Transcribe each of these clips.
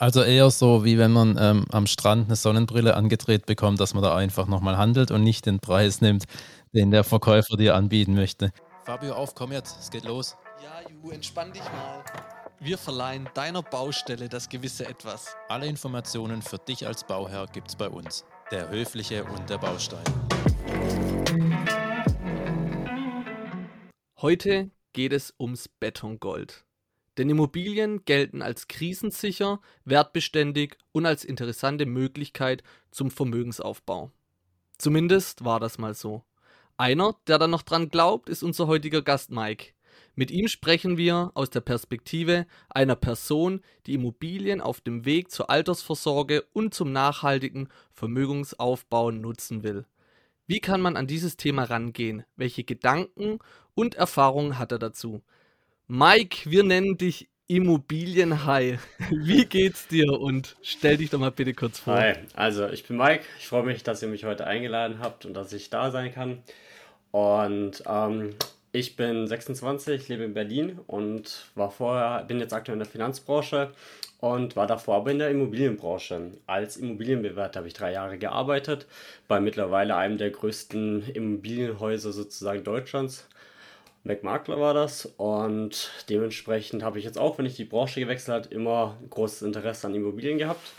Also eher so, wie wenn man ähm, am Strand eine Sonnenbrille angedreht bekommt, dass man da einfach nochmal handelt und nicht den Preis nimmt, den der Verkäufer dir anbieten möchte. Fabio, auf, komm jetzt, es geht los. Ja, Ju, entspann dich mal. Wir verleihen deiner Baustelle das gewisse Etwas. Alle Informationen für dich als Bauherr gibt's bei uns. Der Höfliche und der Baustein. Heute geht es ums Betongold. Denn Immobilien gelten als krisensicher, wertbeständig und als interessante Möglichkeit zum Vermögensaufbau. Zumindest war das mal so. Einer, der da noch dran glaubt, ist unser heutiger Gast Mike. Mit ihm sprechen wir aus der Perspektive einer Person, die Immobilien auf dem Weg zur Altersvorsorge und zum nachhaltigen Vermögensaufbau nutzen will. Wie kann man an dieses Thema rangehen? Welche Gedanken und Erfahrungen hat er dazu? Mike, wir nennen dich Immobilienhai. Wie geht's dir? Und stell dich doch mal bitte kurz vor. Hi, also ich bin Mike. Ich freue mich, dass ihr mich heute eingeladen habt und dass ich da sein kann. Und ähm, ich bin 26, lebe in Berlin und war vorher, bin jetzt aktuell in der Finanzbranche und war davor aber in der Immobilienbranche. Als Immobilienbewerter habe ich drei Jahre gearbeitet, bei mittlerweile einem der größten Immobilienhäuser sozusagen Deutschlands McMakler war das und dementsprechend habe ich jetzt auch, wenn ich die Branche gewechselt habe, immer großes Interesse an Immobilien gehabt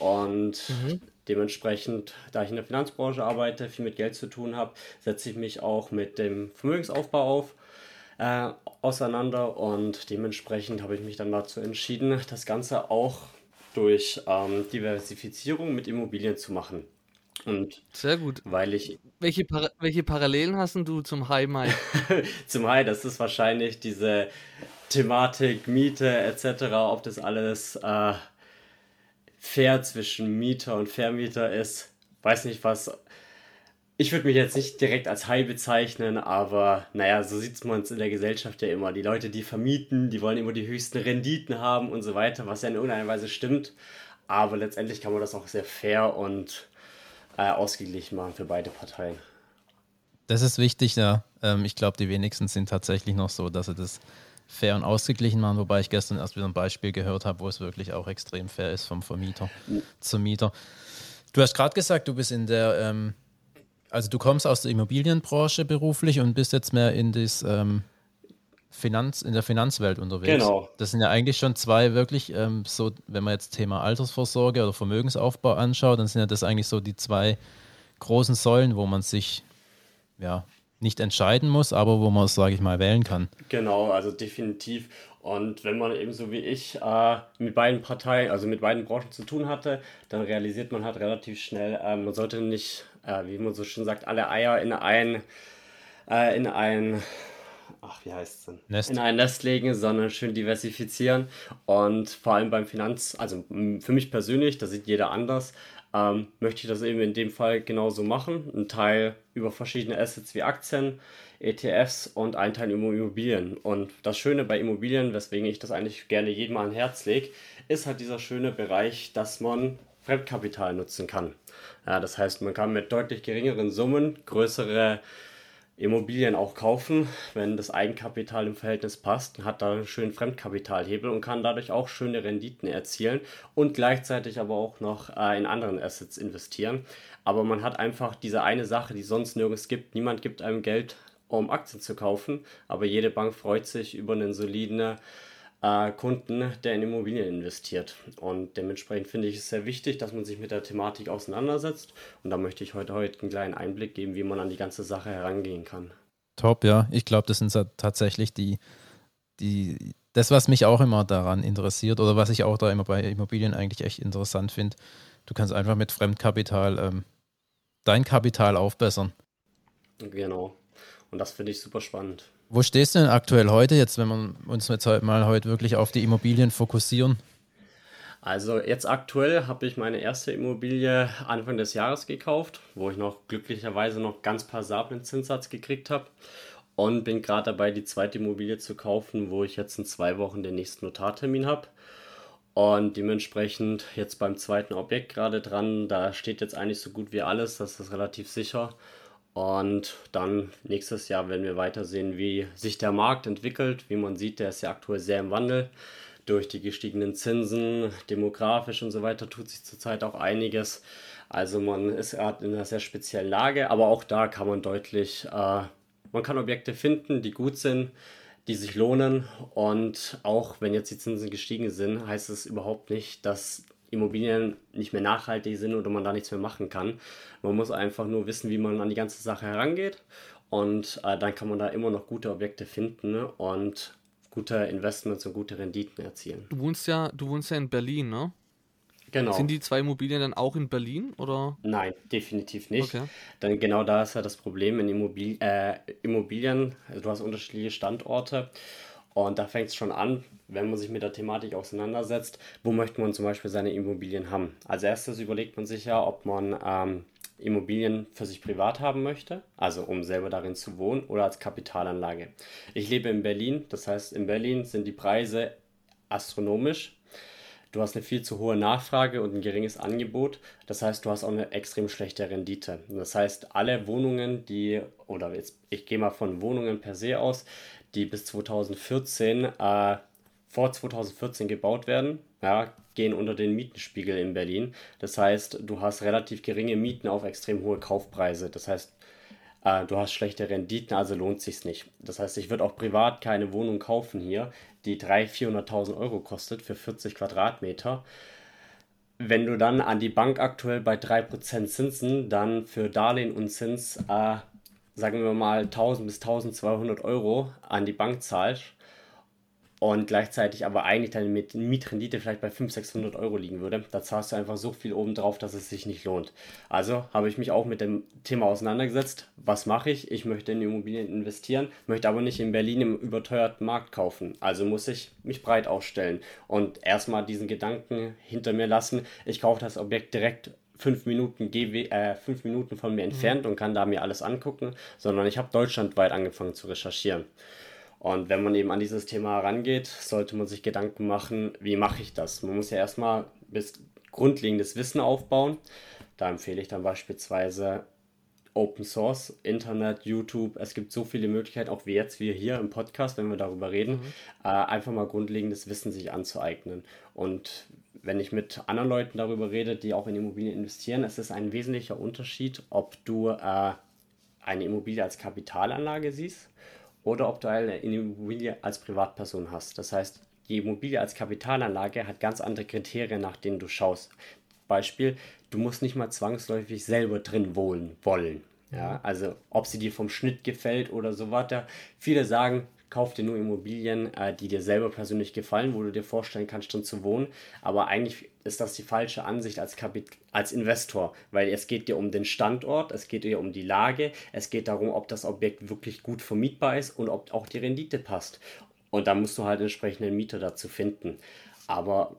und mhm. dementsprechend, da ich in der Finanzbranche arbeite, viel mit Geld zu tun habe, setze ich mich auch mit dem Vermögensaufbau auf. Äh, auseinander und dementsprechend habe ich mich dann dazu entschieden, das Ganze auch durch ähm, Diversifizierung mit Immobilien zu machen. Und Sehr gut. Weil ich. Welche, Para welche Parallelen hast du zum High Mike? zum High, das ist wahrscheinlich diese Thematik, Miete etc., ob das alles äh, fair zwischen Mieter und Vermieter ist. Weiß nicht was. Ich würde mich jetzt nicht direkt als High bezeichnen, aber naja, so sieht man es in der Gesellschaft ja immer. Die Leute, die vermieten, die wollen immer die höchsten Renditen haben und so weiter, was ja in irgendeiner Weise stimmt. Aber letztendlich kann man das auch sehr fair und äh, ausgeglichen machen für beide Parteien. Das ist wichtig, ja. Ähm, ich glaube, die wenigsten sind tatsächlich noch so, dass sie das fair und ausgeglichen machen, wobei ich gestern erst wieder ein Beispiel gehört habe, wo es wirklich auch extrem fair ist vom Vermieter zum Mieter. Du hast gerade gesagt, du bist in der, ähm, also du kommst aus der Immobilienbranche beruflich und bist jetzt mehr in das ähm, Finanz, in der Finanzwelt unterwegs. Genau. Das sind ja eigentlich schon zwei wirklich ähm, so, wenn man jetzt Thema Altersvorsorge oder Vermögensaufbau anschaut, dann sind ja das eigentlich so die zwei großen Säulen, wo man sich ja nicht entscheiden muss, aber wo man es, sage ich mal, wählen kann. Genau, also definitiv. Und wenn man eben so wie ich äh, mit beiden Parteien, also mit beiden Branchen zu tun hatte, dann realisiert man halt relativ schnell, äh, man sollte nicht, äh, wie man so schön sagt, alle Eier in ein, äh, in ein ach, wie heißt es denn? Nest. In ein Nest legen, sondern schön diversifizieren. Und vor allem beim Finanz, also für mich persönlich, da sieht jeder anders, ähm, möchte ich das eben in dem Fall genauso machen. Ein Teil über verschiedene Assets wie Aktien, ETFs und ein Teil über Immobilien. Und das Schöne bei Immobilien, weswegen ich das eigentlich gerne jedem an Herz lege, ist halt dieser schöne Bereich, dass man Fremdkapital nutzen kann. Ja, das heißt, man kann mit deutlich geringeren Summen größere Immobilien auch kaufen, wenn das Eigenkapital im Verhältnis passt, hat da einen schönen Fremdkapitalhebel und kann dadurch auch schöne Renditen erzielen und gleichzeitig aber auch noch äh, in anderen Assets investieren. Aber man hat einfach diese eine Sache, die sonst nirgends gibt. Niemand gibt einem Geld, um Aktien zu kaufen, aber jede Bank freut sich über einen soliden äh, Kunden, der in Immobilien investiert. Und dementsprechend finde ich es sehr wichtig, dass man sich mit der Thematik auseinandersetzt. Und da möchte ich heute, heute einen kleinen Einblick geben, wie man an die ganze Sache herangehen kann. Top, ja. Ich glaube, das sind tatsächlich die, die, das, was mich auch immer daran interessiert oder was ich auch da immer bei Immobilien eigentlich echt interessant finde. Du kannst einfach mit Fremdkapital ähm, dein Kapital aufbessern. Genau. Und das finde ich super spannend. Wo stehst du denn aktuell heute, jetzt, wenn wir uns jetzt halt mal heute wirklich auf die Immobilien fokussieren? Also jetzt aktuell habe ich meine erste Immobilie Anfang des Jahres gekauft, wo ich noch glücklicherweise noch ganz passablen Zinssatz gekriegt habe und bin gerade dabei, die zweite Immobilie zu kaufen, wo ich jetzt in zwei Wochen den nächsten Notartermin habe. Und dementsprechend jetzt beim zweiten Objekt gerade dran, da steht jetzt eigentlich so gut wie alles, das ist relativ sicher. Und dann nächstes Jahr werden wir weiter sehen, wie sich der Markt entwickelt. Wie man sieht, der ist ja aktuell sehr im Wandel. durch die gestiegenen Zinsen, demografisch und so weiter tut sich zurzeit auch einiges. Also man ist gerade in einer sehr speziellen Lage, aber auch da kann man deutlich, äh, man kann Objekte finden, die gut sind, die sich lohnen und auch wenn jetzt die Zinsen gestiegen sind, heißt es überhaupt nicht, dass Immobilien nicht mehr nachhaltig sind oder man da nichts mehr machen kann. Man muss einfach nur wissen, wie man an die ganze Sache herangeht und äh, dann kann man da immer noch gute Objekte finden ne? und gute Investments und gute Renditen erzielen. Du wohnst ja, du wohnst ja in Berlin, ne? Genau. Sind die zwei Immobilien dann auch in Berlin oder? Nein, definitiv nicht. Okay. Denn genau da ist ja das Problem in Immobil äh, Immobilien. Also du hast unterschiedliche Standorte und da fängt es schon an, wenn man sich mit der Thematik auseinandersetzt, wo möchte man zum Beispiel seine Immobilien haben. Als erstes überlegt man sich ja, ob man ähm, Immobilien für sich privat haben möchte, also um selber darin zu wohnen oder als Kapitalanlage. Ich lebe in Berlin, das heißt in Berlin sind die Preise astronomisch du hast eine viel zu hohe Nachfrage und ein geringes Angebot. Das heißt, du hast auch eine extrem schlechte Rendite. Das heißt, alle Wohnungen, die, oder jetzt, ich gehe mal von Wohnungen per se aus, die bis 2014, äh, vor 2014 gebaut werden, ja, gehen unter den Mietenspiegel in Berlin. Das heißt, du hast relativ geringe Mieten auf extrem hohe Kaufpreise. Das heißt, äh, du hast schlechte Renditen, also lohnt sich nicht. Das heißt, ich würde auch privat keine Wohnung kaufen hier, die 300.000, 400.000 Euro kostet für 40 Quadratmeter. Wenn du dann an die Bank aktuell bei 3% Zinsen dann für Darlehen und Zins, äh, sagen wir mal 1000 bis 1200 Euro an die Bank zahlst, und gleichzeitig aber eigentlich deine Mietrendite vielleicht bei 500, 600 Euro liegen würde. Da zahlst du einfach so viel oben drauf, dass es sich nicht lohnt. Also habe ich mich auch mit dem Thema auseinandergesetzt. Was mache ich? Ich möchte in Immobilien investieren, möchte aber nicht in Berlin im überteuerten Markt kaufen. Also muss ich mich breit aufstellen und erstmal diesen Gedanken hinter mir lassen. Ich kaufe das Objekt direkt fünf Minuten, GW, äh, fünf Minuten von mir entfernt mhm. und kann da mir alles angucken, sondern ich habe deutschlandweit angefangen zu recherchieren. Und wenn man eben an dieses Thema herangeht, sollte man sich Gedanken machen, wie mache ich das? Man muss ja erstmal bis grundlegendes Wissen aufbauen. Da empfehle ich dann beispielsweise Open Source, Internet, YouTube. Es gibt so viele Möglichkeiten, auch wie jetzt wir hier im Podcast, wenn wir darüber reden, mhm. äh, einfach mal grundlegendes Wissen sich anzueignen. Und wenn ich mit anderen Leuten darüber rede, die auch in Immobilien investieren, es ist ein wesentlicher Unterschied, ob du äh, eine Immobilie als Kapitalanlage siehst oder ob du eine Immobilie als Privatperson hast. Das heißt, die Immobilie als Kapitalanlage hat ganz andere Kriterien, nach denen du schaust. Beispiel, du musst nicht mal zwangsläufig selber drin wohnen wollen. Ja, also ob sie dir vom Schnitt gefällt oder so weiter. Viele sagen, kauf dir nur Immobilien, äh, die dir selber persönlich gefallen, wo du dir vorstellen kannst, drin zu wohnen. Aber eigentlich ist das die falsche Ansicht als, Kapit als Investor, weil es geht dir um den Standort, es geht dir um die Lage, es geht darum, ob das Objekt wirklich gut vermietbar ist und ob auch die Rendite passt. Und da musst du halt entsprechenden Mieter dazu finden. Aber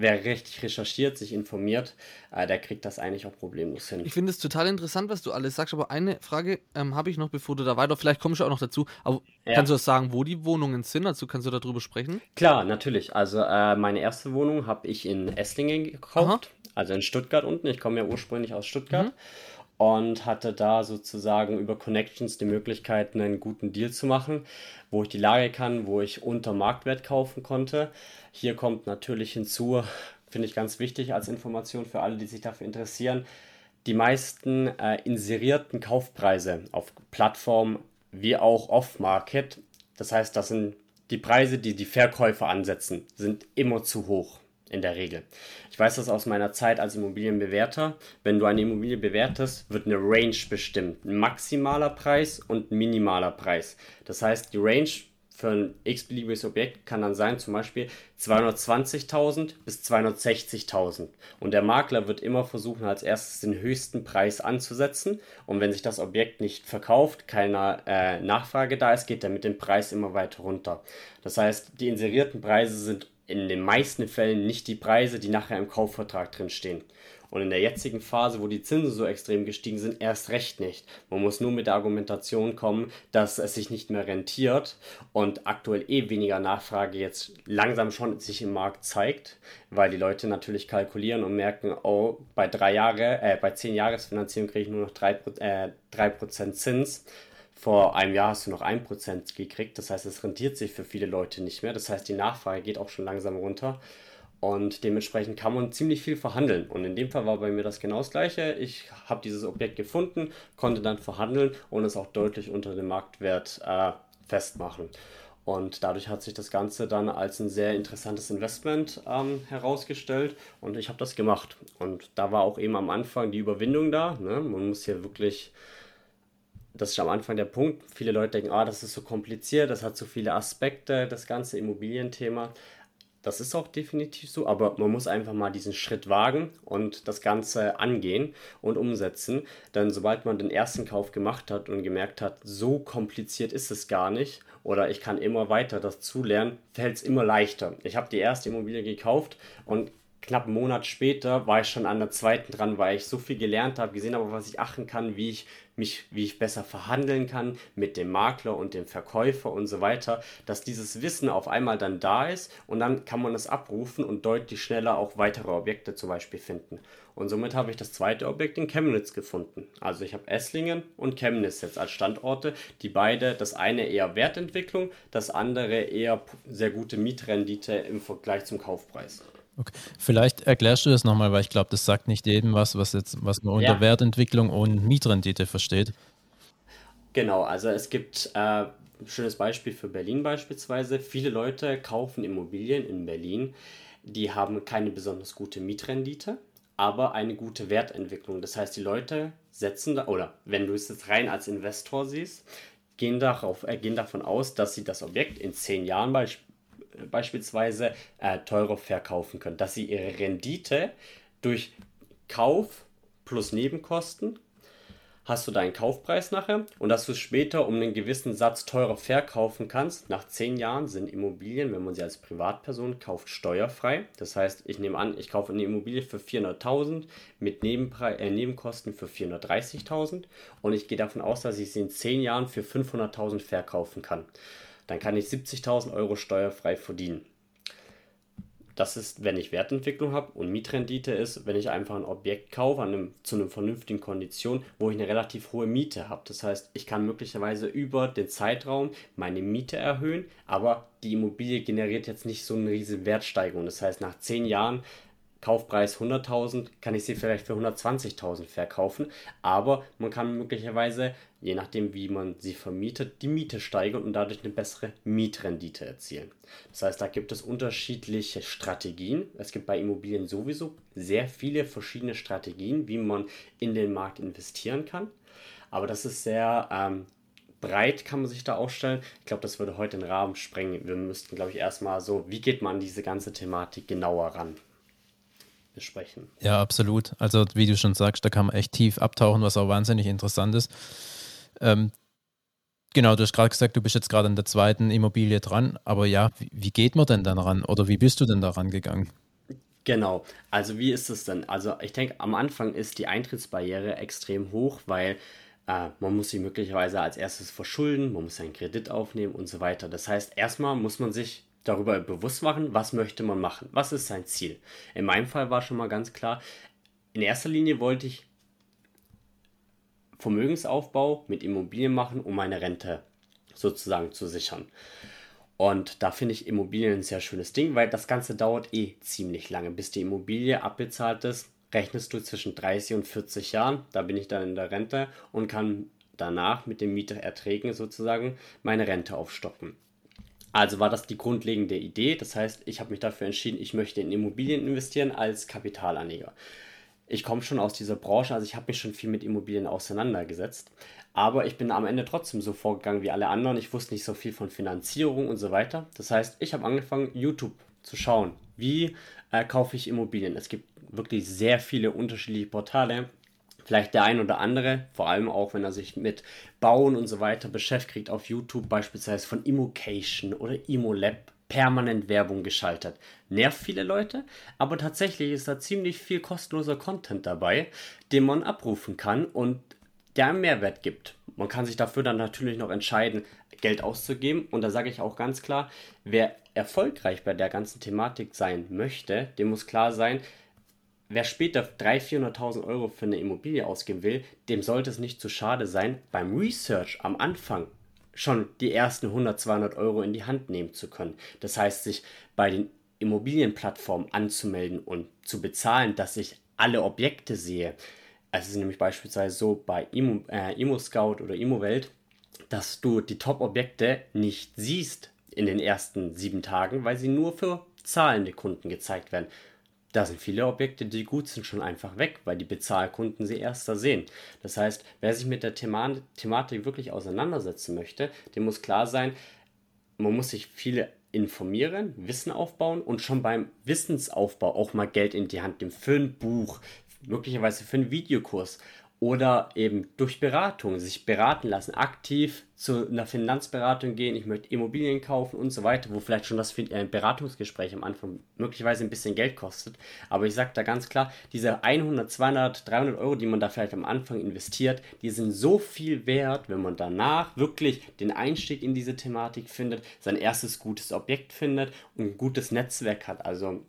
wer richtig recherchiert, sich informiert, äh, der kriegt das eigentlich auch problemlos hin. Ich finde es total interessant, was du alles sagst, aber eine Frage ähm, habe ich noch, bevor du da weiter, vielleicht kommst du auch noch dazu, aber ja. kannst du das sagen, wo die Wohnungen sind? Also kannst du darüber sprechen? Klar, natürlich. Also äh, meine erste Wohnung habe ich in Esslingen gekauft, Aha. also in Stuttgart unten. Ich komme ja ursprünglich aus Stuttgart. Mhm und hatte da sozusagen über Connections die Möglichkeit, einen guten Deal zu machen, wo ich die Lage kann, wo ich unter Marktwert kaufen konnte. Hier kommt natürlich hinzu, finde ich ganz wichtig als Information für alle, die sich dafür interessieren, die meisten äh, inserierten Kaufpreise auf Plattformen wie auch Off-Market, das heißt, das sind die Preise, die die Verkäufer ansetzen, sind immer zu hoch in der Regel. Ich weiß das aus meiner Zeit als Immobilienbewerter. Wenn du eine Immobilie bewertest, wird eine Range bestimmt. Ein maximaler Preis und ein minimaler Preis. Das heißt, die Range für ein x-beliebiges Objekt kann dann sein, zum Beispiel 220.000 bis 260.000. Und der Makler wird immer versuchen, als erstes den höchsten Preis anzusetzen. Und wenn sich das Objekt nicht verkauft, keine äh, Nachfrage da ist, geht er mit dem Preis immer weiter runter. Das heißt, die inserierten Preise sind in den meisten Fällen nicht die Preise, die nachher im Kaufvertrag drin stehen. Und in der jetzigen Phase, wo die Zinsen so extrem gestiegen sind, erst recht nicht. Man muss nur mit der Argumentation kommen, dass es sich nicht mehr rentiert und aktuell eh weniger Nachfrage jetzt langsam schon sich im Markt zeigt, weil die Leute natürlich kalkulieren und merken, oh, bei drei Jahre, äh, bei zehn Jahresfinanzierung kriege ich nur noch drei, äh, 3% Zins vor einem Jahr hast du noch 1% gekriegt. Das heißt, es rentiert sich für viele Leute nicht mehr. Das heißt, die Nachfrage geht auch schon langsam runter. Und dementsprechend kann man ziemlich viel verhandeln. Und in dem Fall war bei mir das genau das Gleiche. Ich habe dieses Objekt gefunden, konnte dann verhandeln und es auch deutlich unter dem Marktwert äh, festmachen. Und dadurch hat sich das Ganze dann als ein sehr interessantes Investment ähm, herausgestellt und ich habe das gemacht. Und da war auch eben am Anfang die Überwindung da. Ne? Man muss hier wirklich, das ist am Anfang der Punkt. Viele Leute denken, ah, das ist so kompliziert, das hat so viele Aspekte, das ganze Immobilienthema. Das ist auch definitiv so, aber man muss einfach mal diesen Schritt wagen und das Ganze angehen und umsetzen. Denn sobald man den ersten Kauf gemacht hat und gemerkt hat, so kompliziert ist es gar nicht oder ich kann immer weiter dazu lernen, fällt es immer leichter. Ich habe die erste Immobilie gekauft und knapp einen Monat später war ich schon an der zweiten dran, weil ich so viel gelernt habe, gesehen habe, was ich achten kann, wie ich mich, wie ich besser verhandeln kann mit dem Makler und dem Verkäufer und so weiter, dass dieses Wissen auf einmal dann da ist und dann kann man es abrufen und deutlich schneller auch weitere Objekte zum Beispiel finden. Und somit habe ich das zweite Objekt in Chemnitz gefunden. Also ich habe Esslingen und Chemnitz jetzt als Standorte, die beide, das eine eher Wertentwicklung, das andere eher sehr gute Mietrendite im Vergleich zum Kaufpreis. Okay. Vielleicht erklärst du das nochmal, weil ich glaube, das sagt nicht jedem was, was, jetzt, was man unter ja. Wertentwicklung und Mietrendite versteht. Genau, also es gibt äh, ein schönes Beispiel für Berlin beispielsweise. Viele Leute kaufen Immobilien in Berlin, die haben keine besonders gute Mietrendite, aber eine gute Wertentwicklung. Das heißt, die Leute setzen da, oder wenn du es jetzt rein als Investor siehst, gehen, darauf, äh, gehen davon aus, dass sie das Objekt in zehn Jahren beispielsweise beispielsweise äh, teurer verkaufen können, dass sie ihre Rendite durch Kauf plus Nebenkosten hast du deinen Kaufpreis nachher und dass du es später um einen gewissen Satz teurer verkaufen kannst. Nach zehn Jahren sind Immobilien, wenn man sie als Privatperson kauft, steuerfrei. Das heißt, ich nehme an, ich kaufe eine Immobilie für 400.000 mit Nebenpre äh, Nebenkosten für 430.000 und ich gehe davon aus, dass ich sie in zehn Jahren für 500.000 verkaufen kann dann kann ich 70.000 Euro steuerfrei verdienen. Das ist, wenn ich Wertentwicklung habe und Mietrendite ist, wenn ich einfach ein Objekt kaufe einem, zu einer vernünftigen Kondition, wo ich eine relativ hohe Miete habe. Das heißt, ich kann möglicherweise über den Zeitraum meine Miete erhöhen, aber die Immobilie generiert jetzt nicht so eine riesige Wertsteigerung. Das heißt, nach 10 Jahren Kaufpreis 100.000, kann ich sie vielleicht für 120.000 verkaufen. Aber man kann möglicherweise, je nachdem wie man sie vermietet, die Miete steigern und dadurch eine bessere Mietrendite erzielen. Das heißt, da gibt es unterschiedliche Strategien. Es gibt bei Immobilien sowieso sehr viele verschiedene Strategien, wie man in den Markt investieren kann. Aber das ist sehr ähm, breit kann man sich da aufstellen. Ich glaube, das würde heute den Rahmen sprengen. Wir müssten, glaube ich, erstmal so, wie geht man an diese ganze Thematik genauer ran? Besprechen. Ja, absolut. Also wie du schon sagst, da kann man echt tief abtauchen, was auch wahnsinnig interessant ist. Ähm, genau, du hast gerade gesagt, du bist jetzt gerade an der zweiten Immobilie dran, aber ja, wie, wie geht man denn dann ran oder wie bist du denn daran gegangen? Genau, also wie ist es denn? Also ich denke, am Anfang ist die Eintrittsbarriere extrem hoch, weil äh, man muss sich möglicherweise als erstes verschulden, man muss einen Kredit aufnehmen und so weiter. Das heißt, erstmal muss man sich darüber bewusst machen, was möchte man machen, was ist sein Ziel. In meinem Fall war schon mal ganz klar, in erster Linie wollte ich Vermögensaufbau mit Immobilien machen, um meine Rente sozusagen zu sichern. Und da finde ich Immobilien ein sehr schönes Ding, weil das Ganze dauert eh ziemlich lange, bis die Immobilie abbezahlt ist. Rechnest du zwischen 30 und 40 Jahren, da bin ich dann in der Rente und kann danach mit den Mietererträgen sozusagen meine Rente aufstocken. Also war das die grundlegende Idee. Das heißt, ich habe mich dafür entschieden, ich möchte in Immobilien investieren als Kapitalanleger. Ich komme schon aus dieser Branche, also ich habe mich schon viel mit Immobilien auseinandergesetzt. Aber ich bin am Ende trotzdem so vorgegangen wie alle anderen. Ich wusste nicht so viel von Finanzierung und so weiter. Das heißt, ich habe angefangen, YouTube zu schauen. Wie äh, kaufe ich Immobilien? Es gibt wirklich sehr viele unterschiedliche Portale vielleicht der ein oder andere, vor allem auch wenn er sich mit Bauen und so weiter beschäftigt, auf YouTube beispielsweise von Immocation oder Immolab permanent Werbung geschaltet. Nervt viele Leute, aber tatsächlich ist da ziemlich viel kostenloser Content dabei, den man abrufen kann und der einen Mehrwert gibt. Man kann sich dafür dann natürlich noch entscheiden, Geld auszugeben. Und da sage ich auch ganz klar, wer erfolgreich bei der ganzen Thematik sein möchte, dem muss klar sein, wer später 300.000, 400.000 Euro für eine Immobilie ausgeben will, dem sollte es nicht zu schade sein, beim Research am Anfang schon die ersten 100, 200 Euro in die Hand nehmen zu können. Das heißt, sich bei den Immobilienplattformen anzumelden und zu bezahlen, dass ich alle Objekte sehe. Es ist nämlich beispielsweise so bei Immo, äh, Immo Scout oder Immowelt, dass du die Top-Objekte nicht siehst in den ersten sieben Tagen, weil sie nur für zahlende Kunden gezeigt werden. Da sind viele Objekte, die gut sind, schon einfach weg, weil die Bezahlkunden sie erst da sehen. Das heißt, wer sich mit der Thema Thematik wirklich auseinandersetzen möchte, dem muss klar sein, man muss sich viele informieren, Wissen aufbauen und schon beim Wissensaufbau auch mal Geld in die Hand nehmen für ein Buch, möglicherweise für einen Videokurs oder eben durch Beratung, sich beraten lassen, aktiv zu einer Finanzberatung gehen, ich möchte Immobilien kaufen und so weiter, wo vielleicht schon das äh, Beratungsgespräch am Anfang möglicherweise ein bisschen Geld kostet. Aber ich sage da ganz klar, diese 100, 200, 300 Euro, die man da vielleicht am Anfang investiert, die sind so viel wert, wenn man danach wirklich den Einstieg in diese Thematik findet, sein erstes gutes Objekt findet und ein gutes Netzwerk hat. Also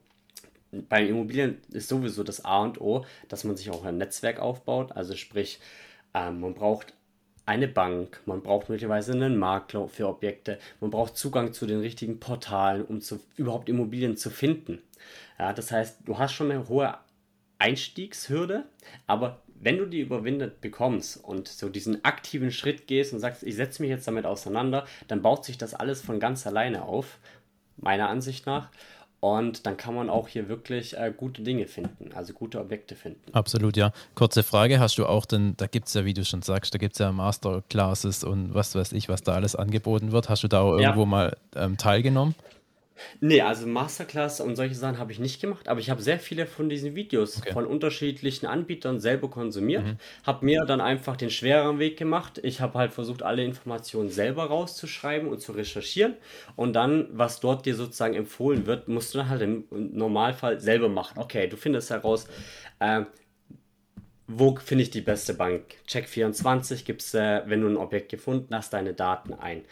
bei Immobilien ist sowieso das A und O, dass man sich auch ein Netzwerk aufbaut. Also sprich, ähm, man braucht eine Bank, man braucht möglicherweise einen Makler für Objekte, man braucht Zugang zu den richtigen Portalen, um zu, überhaupt Immobilien zu finden. Ja, das heißt, du hast schon eine hohe Einstiegshürde, aber wenn du die überwindet bekommst und so diesen aktiven Schritt gehst und sagst, ich setze mich jetzt damit auseinander, dann baut sich das alles von ganz alleine auf, meiner Ansicht nach. Und dann kann man auch hier wirklich äh, gute Dinge finden, also gute Objekte finden. Absolut, ja. Kurze Frage, hast du auch denn, da gibt es ja, wie du schon sagst, da gibt es ja Masterclasses und was weiß ich, was da alles angeboten wird. Hast du da auch irgendwo ja. mal ähm, teilgenommen? Nee, also Masterclass und solche Sachen habe ich nicht gemacht, aber ich habe sehr viele von diesen Videos okay. von unterschiedlichen Anbietern selber konsumiert, mhm. habe mir dann einfach den schwereren Weg gemacht. Ich habe halt versucht, alle Informationen selber rauszuschreiben und zu recherchieren und dann, was dort dir sozusagen empfohlen wird, musst du dann halt im Normalfall selber machen. Okay, du findest heraus, äh, wo finde ich die beste Bank? Check24 gibst, äh, wenn du ein Objekt gefunden hast, deine Daten ein.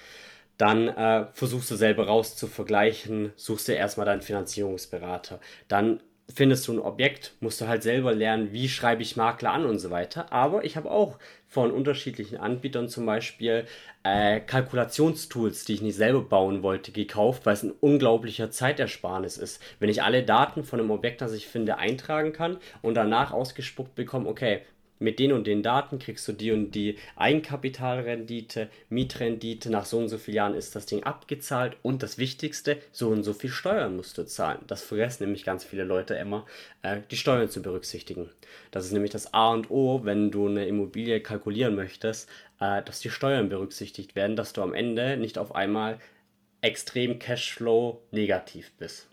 Dann äh, versuchst du selber raus zu vergleichen, suchst dir erstmal deinen Finanzierungsberater. Dann findest du ein Objekt, musst du halt selber lernen, wie schreibe ich Makler an und so weiter. Aber ich habe auch von unterschiedlichen Anbietern zum Beispiel äh, Kalkulationstools, die ich nicht selber bauen wollte, gekauft, weil es ein unglaublicher Zeitersparnis ist. Wenn ich alle Daten von einem Objekt, das ich finde, eintragen kann und danach ausgespuckt bekomme, okay, mit den und den Daten kriegst du die und die Eigenkapitalrendite, Mietrendite, nach so und so vielen Jahren ist das Ding abgezahlt und das Wichtigste, so und so viel Steuern musst du zahlen. Das vergessen nämlich ganz viele Leute immer, äh, die Steuern zu berücksichtigen. Das ist nämlich das A und O, wenn du eine Immobilie kalkulieren möchtest, äh, dass die Steuern berücksichtigt werden, dass du am Ende nicht auf einmal extrem Cashflow negativ bist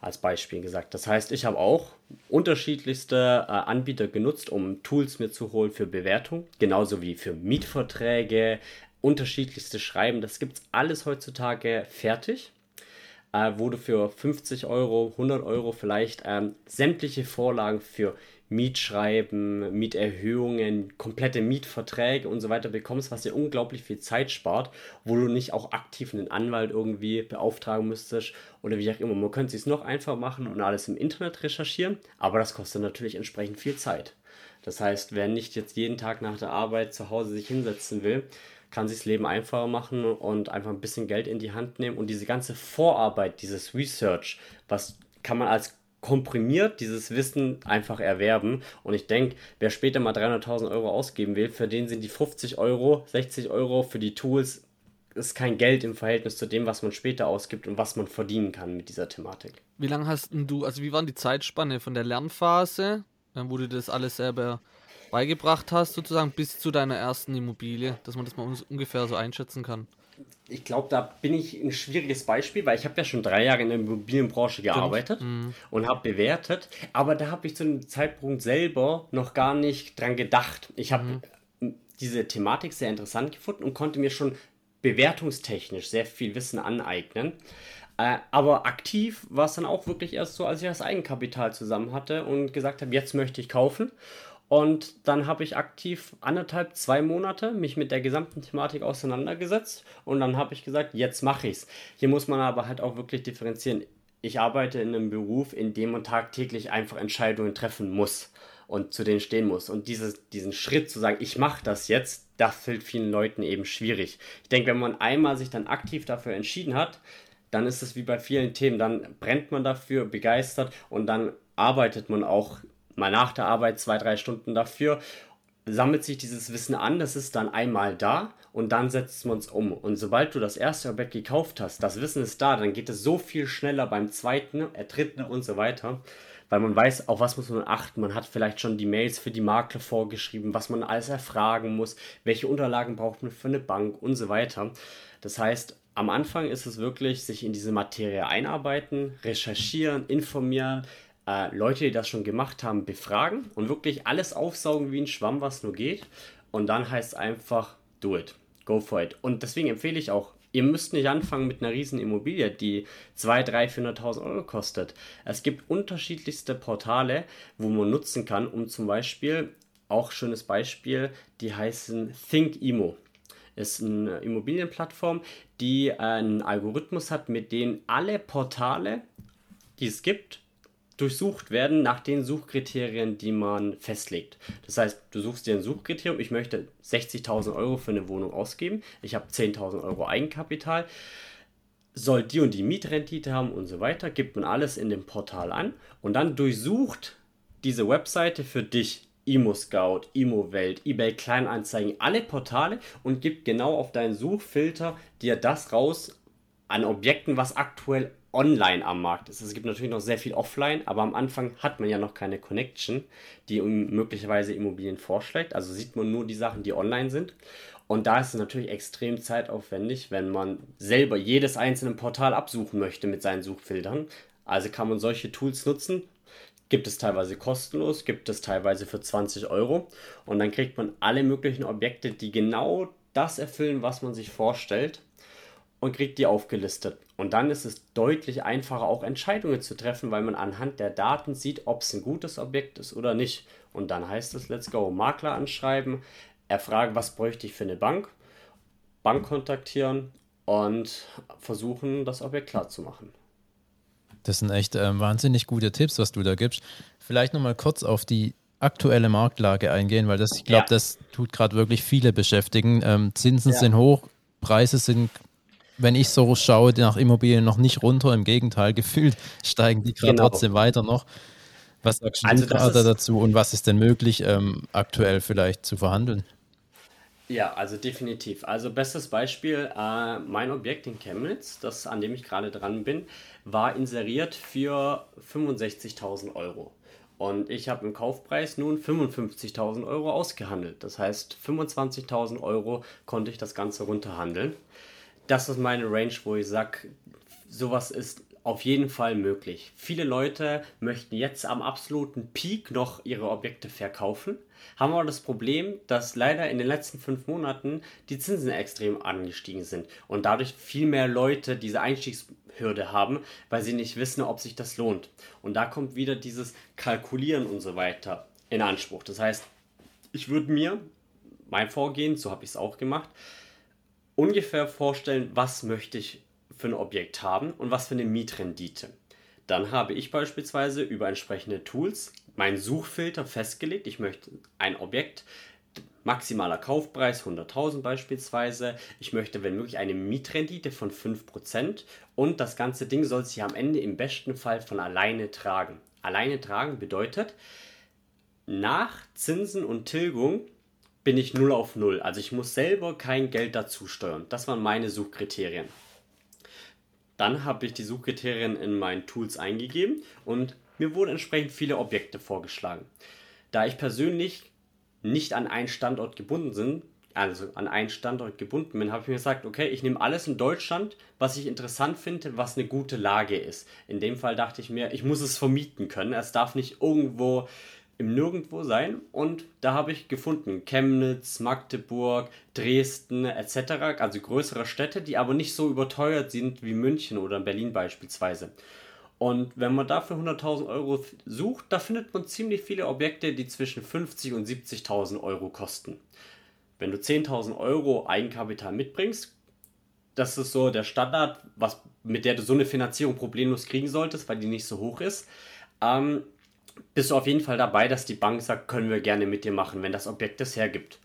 als Beispiel gesagt. Das heißt, ich habe auch unterschiedlichste äh, Anbieter genutzt, um Tools mir zu holen für Bewertung, genauso wie für Mietverträge, unterschiedlichste Schreiben. Das gibt es alles heutzutage fertig, äh, wo du für 50 Euro, 100 Euro vielleicht ähm, sämtliche Vorlagen für Mietschreiben, Mieterhöhungen, komplette Mietverträge und so weiter bekommst, was dir unglaublich viel Zeit spart, wo du nicht auch aktiv einen Anwalt irgendwie beauftragen müsstest oder wie auch immer. Man könnte es noch einfacher machen und alles im Internet recherchieren, aber das kostet natürlich entsprechend viel Zeit. Das heißt, wer nicht jetzt jeden Tag nach der Arbeit zu Hause sich hinsetzen will, kann sich das Leben einfacher machen und einfach ein bisschen Geld in die Hand nehmen und diese ganze Vorarbeit, dieses Research, was kann man als komprimiert dieses Wissen einfach erwerben. Und ich denke, wer später mal 300.000 Euro ausgeben will, für den sind die 50 Euro, 60 Euro für die Tools ist kein Geld im Verhältnis zu dem, was man später ausgibt und was man verdienen kann mit dieser Thematik. Wie lange hast du, also wie waren die Zeitspanne von der Lernphase, äh, wo du das alles selber beigebracht hast, sozusagen, bis zu deiner ersten Immobilie, dass man das mal ungefähr so einschätzen kann? Ich glaube, da bin ich ein schwieriges Beispiel, weil ich habe ja schon drei Jahre in der Immobilienbranche gearbeitet mhm. und habe bewertet, aber da habe ich zu dem Zeitpunkt selber noch gar nicht dran gedacht. Ich habe mhm. diese Thematik sehr interessant gefunden und konnte mir schon bewertungstechnisch sehr viel Wissen aneignen. Äh, aber aktiv war es dann auch wirklich erst so, als ich das Eigenkapital zusammen hatte und gesagt habe, jetzt möchte ich kaufen. Und dann habe ich aktiv anderthalb, zwei Monate mich mit der gesamten Thematik auseinandergesetzt und dann habe ich gesagt, jetzt mache ich es. Hier muss man aber halt auch wirklich differenzieren. ich arbeite in einem Beruf, in dem man tagtäglich einfach Entscheidungen treffen muss und zu denen stehen muss. Und dieses, diesen Schritt zu sagen, ich mache das jetzt, das fällt vielen Leuten eben schwierig. Ich denke, wenn man einmal sich dann aktiv dafür entschieden hat, dann ist es wie bei vielen Themen, dann brennt man dafür, begeistert und dann arbeitet man auch mal nach der Arbeit zwei, drei Stunden dafür, sammelt sich dieses Wissen an, das ist dann einmal da und dann setzt man es um. Und sobald du das erste Objekt gekauft hast, das Wissen ist da, dann geht es so viel schneller beim zweiten, äh, dritten und so weiter weil man weiß, auf was muss man achten. Man hat vielleicht schon die Mails für die Makler vorgeschrieben, was man alles erfragen muss, welche Unterlagen braucht man für eine Bank und so weiter. Das heißt, am Anfang ist es wirklich, sich in diese Materie einarbeiten, recherchieren, informieren, äh, Leute, die das schon gemacht haben, befragen und wirklich alles aufsaugen wie ein Schwamm, was nur geht. Und dann heißt es einfach, do it, go for it. Und deswegen empfehle ich auch Ihr müsst nicht anfangen mit einer riesen Immobilie, die 2, 3, 400.000 Euro kostet. Es gibt unterschiedlichste Portale, wo man nutzen kann, um zum Beispiel, auch schönes Beispiel, die heißen ThinkImo. Ist eine Immobilienplattform, die einen Algorithmus hat, mit dem alle Portale, die es gibt, durchsucht werden nach den Suchkriterien, die man festlegt. Das heißt, du suchst dir ein Suchkriterium, ich möchte 60.000 Euro für eine Wohnung ausgeben, ich habe 10.000 Euro Eigenkapital, soll die und die Mietrendite haben und so weiter, gibt man alles in dem Portal an und dann durchsucht diese Webseite für dich. Imo Scout, Imo Welt, eBay Kleinanzeigen, alle Portale und gibt genau auf deinen Suchfilter dir das raus an Objekten, was aktuell online am Markt ist. Es gibt natürlich noch sehr viel offline, aber am Anfang hat man ja noch keine Connection, die möglicherweise Immobilien vorschlägt. Also sieht man nur die Sachen, die online sind. Und da ist es natürlich extrem zeitaufwendig, wenn man selber jedes einzelne Portal absuchen möchte mit seinen Suchfiltern. Also kann man solche Tools nutzen. Gibt es teilweise kostenlos, gibt es teilweise für 20 Euro. Und dann kriegt man alle möglichen Objekte, die genau das erfüllen, was man sich vorstellt und kriegt die aufgelistet. Und dann ist es deutlich einfacher, auch Entscheidungen zu treffen, weil man anhand der Daten sieht, ob es ein gutes Objekt ist oder nicht. Und dann heißt es, let's go, Makler anschreiben, erfragen, was bräuchte ich für eine Bank, Bank kontaktieren und versuchen, das Objekt klar zu machen. Das sind echt äh, wahnsinnig gute Tipps, was du da gibst. Vielleicht nochmal kurz auf die aktuelle Marktlage eingehen, weil das, ich glaube, ja. das tut gerade wirklich viele beschäftigen. Ähm, Zinsen ja. sind hoch, Preise sind wenn ich so schaue, nach Immobilien noch nicht runter. Im Gegenteil, gefühlt steigen die gerade genau. trotzdem weiter noch. Was sagst du also gerade dazu und was ist denn möglich, ähm, aktuell vielleicht zu verhandeln? Ja, also definitiv. Also bestes Beispiel, äh, mein Objekt in Chemnitz, das an dem ich gerade dran bin, war inseriert für 65.000 Euro. Und ich habe im Kaufpreis nun 55.000 Euro ausgehandelt. Das heißt, 25.000 Euro konnte ich das Ganze runterhandeln das ist meine Range, wo ich sage, sowas ist auf jeden Fall möglich. Viele Leute möchten jetzt am absoluten Peak noch ihre Objekte verkaufen, haben aber das Problem, dass leider in den letzten fünf Monaten die Zinsen extrem angestiegen sind und dadurch viel mehr Leute diese Einstiegshürde haben, weil sie nicht wissen, ob sich das lohnt. Und da kommt wieder dieses Kalkulieren und so weiter in Anspruch. Das heißt, ich würde mir mein Vorgehen, so habe ich es auch gemacht, ungefähr vorstellen, was möchte ich für ein Objekt haben und was für eine Mietrendite. Dann habe ich beispielsweise über entsprechende Tools meinen Suchfilter festgelegt. Ich möchte ein Objekt, maximaler Kaufpreis 100.000 beispielsweise. Ich möchte, wenn möglich, eine Mietrendite von 5% und das ganze Ding soll sich am Ende im besten Fall von alleine tragen. Alleine tragen bedeutet, nach Zinsen und Tilgung bin ich 0 auf 0. Also ich muss selber kein Geld dazu steuern. Das waren meine Suchkriterien. Dann habe ich die Suchkriterien in meinen Tools eingegeben und mir wurden entsprechend viele Objekte vorgeschlagen. Da ich persönlich nicht an einen Standort gebunden bin, also an einen Standort gebunden bin, habe ich mir gesagt, okay, ich nehme alles in Deutschland, was ich interessant finde, was eine gute Lage ist. In dem Fall dachte ich mir, ich muss es vermieten können. Es darf nicht irgendwo im Nirgendwo sein und da habe ich gefunden Chemnitz, Magdeburg, Dresden etc., also größere Städte, die aber nicht so überteuert sind wie München oder Berlin beispielsweise. Und wenn man dafür 100.000 Euro sucht, da findet man ziemlich viele Objekte, die zwischen 50.000 und 70.000 Euro kosten. Wenn du 10.000 Euro Eigenkapital mitbringst, das ist so der Standard, was, mit der du so eine Finanzierung problemlos kriegen solltest, weil die nicht so hoch ist. Ähm, bist du auf jeden Fall dabei, dass die Bank sagt, können wir gerne mit dir machen, wenn das Objekt es hergibt.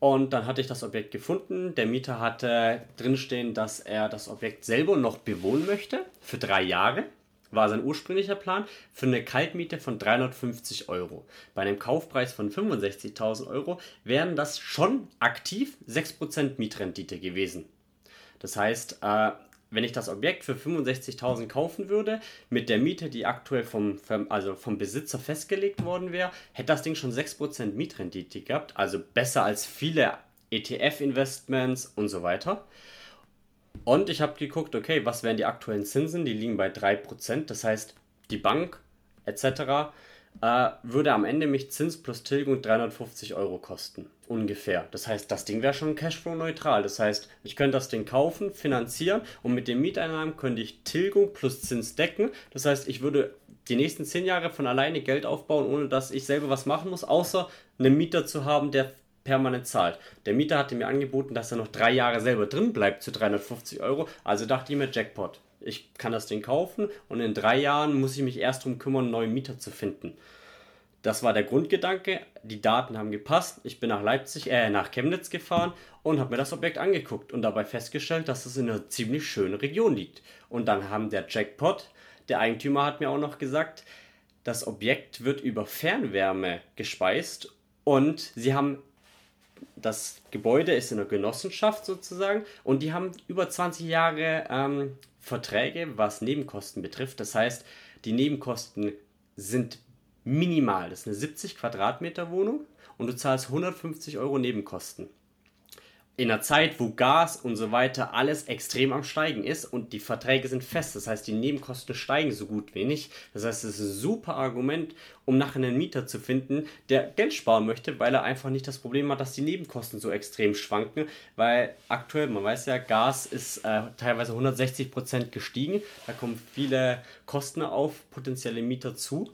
Und dann hatte ich das Objekt gefunden. Der Mieter hatte drinstehen, dass er das Objekt selber noch bewohnen möchte für drei Jahre. War sein ursprünglicher Plan für eine Kaltmiete von 350 Euro. Bei einem Kaufpreis von 65.000 Euro wären das schon aktiv 6% Mietrendite gewesen. Das heißt, äh, wenn ich das Objekt für 65.000 kaufen würde, mit der Miete, die aktuell vom, also vom Besitzer festgelegt worden wäre, hätte das Ding schon 6% Mietrendite gehabt, also besser als viele ETF-Investments und so weiter. Und ich habe geguckt, okay, was wären die aktuellen Zinsen? Die liegen bei 3%, das heißt, die Bank etc äh, würde am Ende mich Zins plus Tilgung 350 Euro kosten. Ungefähr. Das heißt, das Ding wäre schon Cashflow-neutral. Das heißt, ich könnte das Ding kaufen, finanzieren und mit den Mieteinnahmen könnte ich Tilgung plus Zins decken. Das heißt, ich würde die nächsten 10 Jahre von alleine Geld aufbauen, ohne dass ich selber was machen muss, außer einen Mieter zu haben, der permanent zahlt. Der Mieter hatte mir angeboten, dass er noch drei Jahre selber drin bleibt zu 350 Euro. Also dachte ich mir, Jackpot ich kann das Ding kaufen und in drei Jahren muss ich mich erst darum kümmern, einen neuen Mieter zu finden. Das war der Grundgedanke. Die Daten haben gepasst. Ich bin nach Leipzig, äh, nach Chemnitz gefahren und habe mir das Objekt angeguckt und dabei festgestellt, dass es in einer ziemlich schönen Region liegt. Und dann haben der Jackpot, der Eigentümer hat mir auch noch gesagt, das Objekt wird über Fernwärme gespeist und sie haben das Gebäude ist in einer Genossenschaft sozusagen und die haben über 20 Jahre ähm, Verträge, was Nebenkosten betrifft. Das heißt, die Nebenkosten sind minimal. Das ist eine 70 Quadratmeter Wohnung und du zahlst 150 Euro Nebenkosten in einer Zeit, wo Gas und so weiter alles extrem am Steigen ist und die Verträge sind fest, das heißt, die Nebenkosten steigen so gut wenig. Das heißt, es ist ein super Argument, um nachher einen Mieter zu finden, der Geld sparen möchte, weil er einfach nicht das Problem hat, dass die Nebenkosten so extrem schwanken, weil aktuell, man weiß ja, Gas ist äh, teilweise 160 Prozent gestiegen, da kommen viele Kosten auf potenzielle Mieter zu.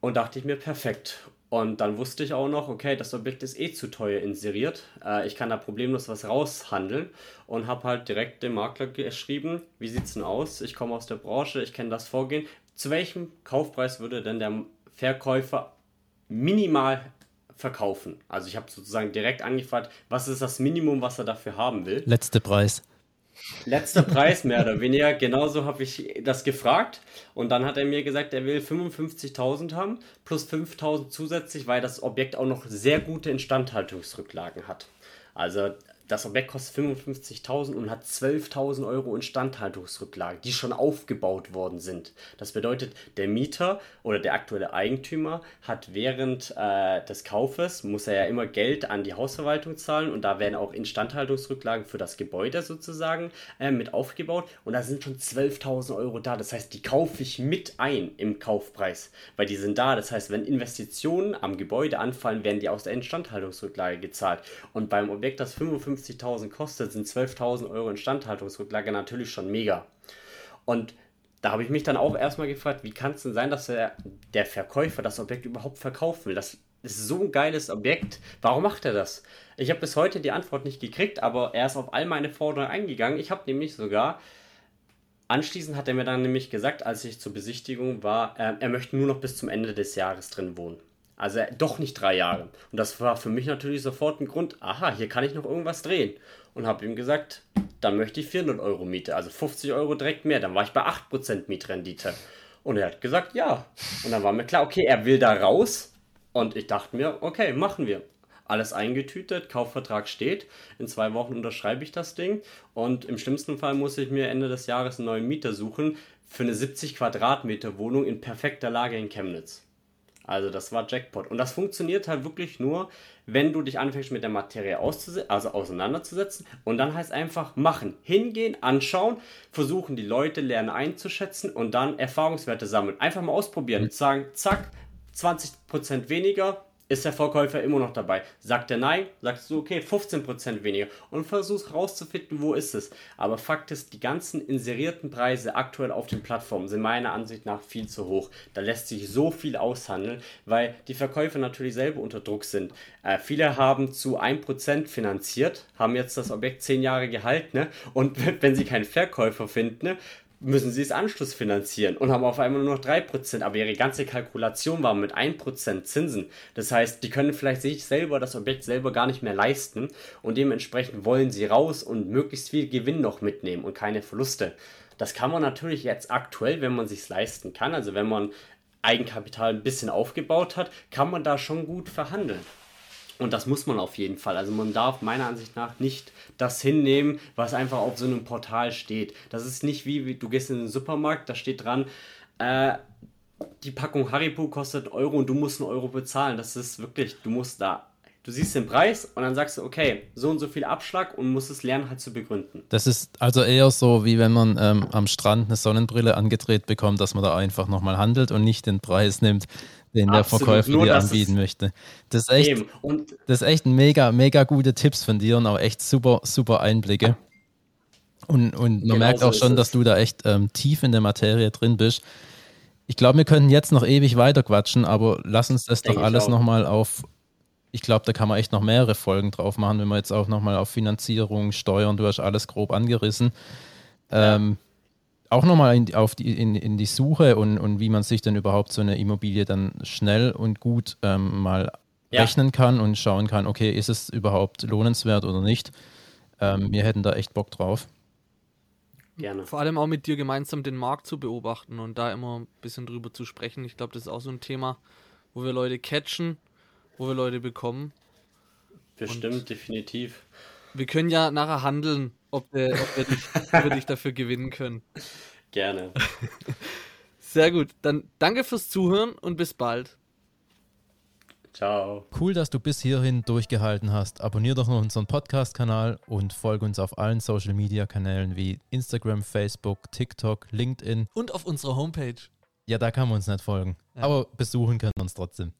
Und dachte ich mir, perfekt. Und dann wusste ich auch noch, okay, das Objekt ist eh zu teuer inseriert. Äh, ich kann da problemlos was raushandeln und habe halt direkt dem Makler geschrieben, wie sieht es denn aus? Ich komme aus der Branche, ich kenne das Vorgehen. Zu welchem Kaufpreis würde denn der Verkäufer minimal verkaufen? Also ich habe sozusagen direkt angefragt, was ist das Minimum, was er dafür haben will? Letzte Preis. Letzter Preis mehr oder weniger. Genauso habe ich das gefragt. Und dann hat er mir gesagt, er will 55.000 haben plus 5.000 zusätzlich, weil das Objekt auch noch sehr gute Instandhaltungsrücklagen hat. Also das Objekt kostet 55.000 und hat 12.000 Euro Instandhaltungsrücklagen, die schon aufgebaut worden sind. Das bedeutet, der Mieter oder der aktuelle Eigentümer hat während äh, des Kaufes, muss er ja immer Geld an die Hausverwaltung zahlen und da werden auch Instandhaltungsrücklagen für das Gebäude sozusagen äh, mit aufgebaut und da sind schon 12.000 Euro da. Das heißt, die kaufe ich mit ein im Kaufpreis, weil die sind da. Das heißt, wenn Investitionen am Gebäude anfallen, werden die aus der Instandhaltungsrücklage gezahlt. Und beim Objekt, das 55 50.000 kostet, sind 12.000 Euro Instandhaltungsrücklage natürlich schon mega. Und da habe ich mich dann auch erstmal gefragt, wie kann es denn sein, dass der, der Verkäufer das Objekt überhaupt verkaufen will? Das ist so ein geiles Objekt. Warum macht er das? Ich habe bis heute die Antwort nicht gekriegt, aber er ist auf all meine Forderungen eingegangen. Ich habe nämlich sogar Anschließend hat er mir dann nämlich gesagt, als ich zur Besichtigung war, äh, er möchte nur noch bis zum Ende des Jahres drin wohnen. Also doch nicht drei Jahre. Und das war für mich natürlich sofort ein Grund, aha, hier kann ich noch irgendwas drehen. Und habe ihm gesagt, dann möchte ich 400 Euro Miete, also 50 Euro direkt mehr. Dann war ich bei 8% Mietrendite. Und er hat gesagt, ja. Und dann war mir klar, okay, er will da raus. Und ich dachte mir, okay, machen wir. Alles eingetütet, Kaufvertrag steht. In zwei Wochen unterschreibe ich das Ding. Und im schlimmsten Fall muss ich mir Ende des Jahres einen neuen Mieter suchen für eine 70 Quadratmeter Wohnung in perfekter Lage in Chemnitz. Also das war Jackpot. Und das funktioniert halt wirklich nur, wenn du dich anfängst mit der Materie also auseinanderzusetzen. Und dann heißt einfach machen. Hingehen, anschauen, versuchen die Leute lernen einzuschätzen und dann Erfahrungswerte sammeln. Einfach mal ausprobieren. Mhm. Sagen, zack, 20% weniger, ist der Verkäufer immer noch dabei. Sagt er nein, sagst du, okay, 15% weniger und versuchst rauszufinden, wo ist es. Aber Fakt ist, die ganzen inserierten Preise aktuell auf den Plattformen sind meiner Ansicht nach viel zu hoch. Da lässt sich so viel aushandeln, weil die Verkäufer natürlich selber unter Druck sind. Äh, viele haben zu 1% finanziert, haben jetzt das Objekt 10 Jahre gehalten ne? und wenn sie keinen Verkäufer finden, ne? Müssen sie es Anschluss finanzieren und haben auf einmal nur noch 3%, aber ihre ganze Kalkulation war mit 1% Zinsen. Das heißt, die können vielleicht sich selber das Objekt selber gar nicht mehr leisten und dementsprechend wollen sie raus und möglichst viel Gewinn noch mitnehmen und keine Verluste. Das kann man natürlich jetzt aktuell, wenn man sich leisten kann, also wenn man Eigenkapital ein bisschen aufgebaut hat, kann man da schon gut verhandeln. Und das muss man auf jeden Fall. Also man darf meiner Ansicht nach nicht das hinnehmen, was einfach auf so einem Portal steht. Das ist nicht wie, wie du gehst in den Supermarkt, da steht dran, äh, die Packung Haribo kostet Euro und du musst einen Euro bezahlen. Das ist wirklich, du musst da du siehst den Preis und dann sagst du, okay, so und so viel Abschlag und musst es lernen halt zu begründen. Das ist also eher so, wie wenn man ähm, am Strand eine Sonnenbrille angedreht bekommt, dass man da einfach nochmal handelt und nicht den Preis nimmt, den Absolut. der Verkäufer Nur, dir anbieten möchte. Das ist echt, das ist echt mega, mega gute Tipps von dir und auch echt super, super Einblicke. Und, und man genau merkt auch so schon, dass du da echt ähm, tief in der Materie drin bist. Ich glaube, wir könnten jetzt noch ewig weiter quatschen, aber lass uns das Denk doch alles nochmal auf. Ich glaube, da kann man echt noch mehrere Folgen drauf machen, wenn wir jetzt auch nochmal auf Finanzierung, Steuern, du hast alles grob angerissen. Ja. Auch nochmal in, auf die, in, in die Suche und, und wie man sich dann überhaupt so eine Immobilie dann schnell und gut ähm, mal ja. rechnen kann und schauen kann, okay, ist es überhaupt lohnenswert oder nicht. Ähm, wir hätten da echt Bock drauf. Gerne. Vor allem auch mit dir gemeinsam den Markt zu beobachten und da immer ein bisschen drüber zu sprechen. Ich glaube, das ist auch so ein Thema, wo wir Leute catchen, wo wir Leute bekommen. Bestimmt, und definitiv. Wir können ja nachher handeln ob wir, ob wir, dich, ob wir dich dafür gewinnen können. Gerne. Sehr gut. Dann danke fürs Zuhören und bis bald. Ciao. Cool, dass du bis hierhin durchgehalten hast. Abonnier doch noch unseren Podcast-Kanal und folge uns auf allen Social-Media-Kanälen wie Instagram, Facebook, TikTok, LinkedIn. Und auf unserer Homepage. Ja, da kann man uns nicht folgen. Ja. Aber besuchen können wir uns trotzdem.